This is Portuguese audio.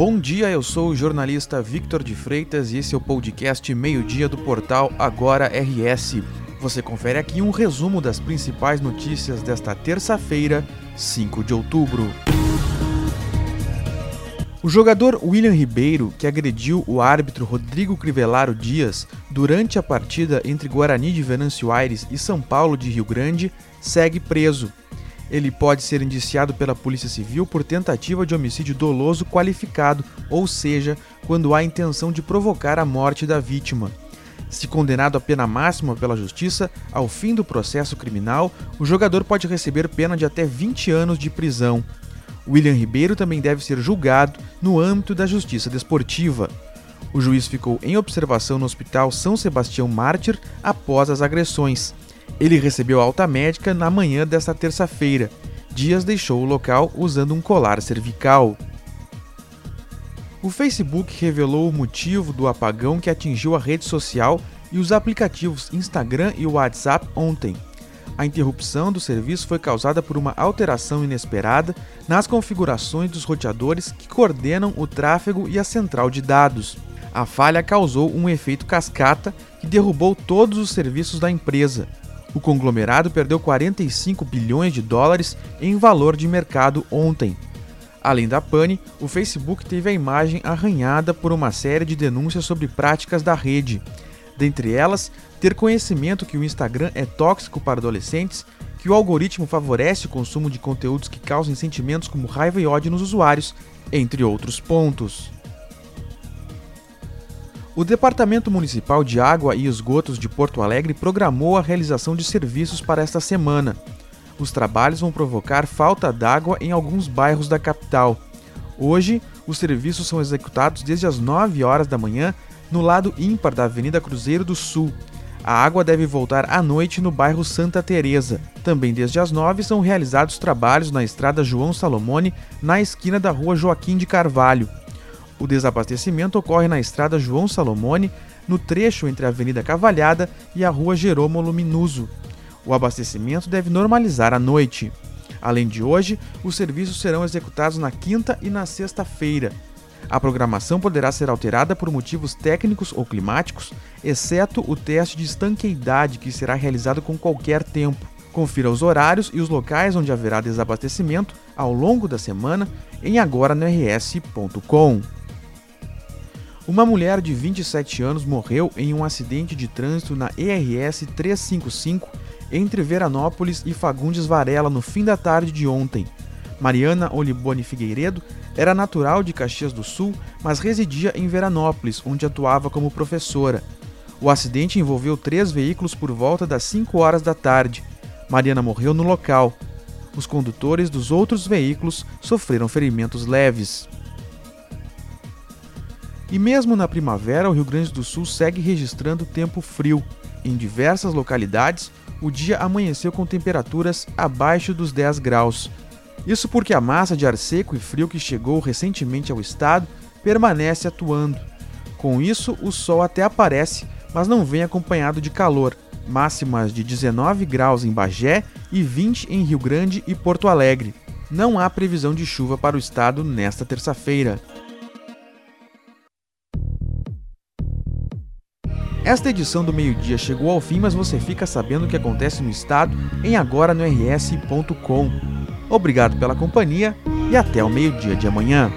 Bom dia, eu sou o jornalista Victor de Freitas e esse é o podcast Meio-Dia do portal Agora RS. Você confere aqui um resumo das principais notícias desta terça-feira, 5 de outubro. O jogador William Ribeiro, que agrediu o árbitro Rodrigo Crivellaro Dias durante a partida entre Guarani de Venâncio Aires e São Paulo de Rio Grande, segue preso. Ele pode ser indiciado pela Polícia Civil por tentativa de homicídio doloso qualificado, ou seja, quando há intenção de provocar a morte da vítima. Se condenado à pena máxima pela Justiça, ao fim do processo criminal, o jogador pode receber pena de até 20 anos de prisão. William Ribeiro também deve ser julgado no âmbito da justiça desportiva. O juiz ficou em observação no Hospital São Sebastião Mártir após as agressões. Ele recebeu alta médica na manhã desta terça-feira. Dias deixou o local usando um colar cervical. O Facebook revelou o motivo do apagão que atingiu a rede social e os aplicativos Instagram e WhatsApp ontem. A interrupção do serviço foi causada por uma alteração inesperada nas configurações dos roteadores que coordenam o tráfego e a central de dados. A falha causou um efeito cascata que derrubou todos os serviços da empresa. O conglomerado perdeu 45 bilhões de dólares em valor de mercado ontem. Além da pane, o Facebook teve a imagem arranhada por uma série de denúncias sobre práticas da rede. Dentre elas, ter conhecimento que o Instagram é tóxico para adolescentes, que o algoritmo favorece o consumo de conteúdos que causem sentimentos como raiva e ódio nos usuários, entre outros pontos. O Departamento Municipal de Água e Esgotos de Porto Alegre programou a realização de serviços para esta semana. Os trabalhos vão provocar falta d'água em alguns bairros da capital. Hoje, os serviços são executados desde as 9 horas da manhã no lado ímpar da Avenida Cruzeiro do Sul. A água deve voltar à noite no bairro Santa Teresa. Também desde as 9 são realizados trabalhos na estrada João Salomone, na esquina da rua Joaquim de Carvalho. O desabastecimento ocorre na estrada João Salomone, no trecho entre a Avenida Cavalhada e a rua Jerômo Luminuso. O abastecimento deve normalizar à noite. Além de hoje, os serviços serão executados na quinta e na sexta-feira. A programação poderá ser alterada por motivos técnicos ou climáticos, exceto o teste de estanqueidade que será realizado com qualquer tempo. Confira os horários e os locais onde haverá desabastecimento ao longo da semana em agora.rs.com. Uma mulher de 27 anos morreu em um acidente de trânsito na ERS 355 entre Veranópolis e Fagundes Varela no fim da tarde de ontem. Mariana Olibone Figueiredo era natural de Caxias do Sul, mas residia em Veranópolis, onde atuava como professora. O acidente envolveu três veículos por volta das 5 horas da tarde. Mariana morreu no local. Os condutores dos outros veículos sofreram ferimentos leves. E mesmo na primavera, o Rio Grande do Sul segue registrando tempo frio. Em diversas localidades, o dia amanheceu com temperaturas abaixo dos 10 graus. Isso porque a massa de ar seco e frio que chegou recentemente ao estado permanece atuando. Com isso, o sol até aparece, mas não vem acompanhado de calor. Máximas de 19 graus em Bagé e 20 em Rio Grande e Porto Alegre. Não há previsão de chuva para o estado nesta terça-feira. Esta edição do meio-dia chegou ao fim, mas você fica sabendo o que acontece no estado em agora no rs.com. Obrigado pela companhia e até o meio-dia de amanhã.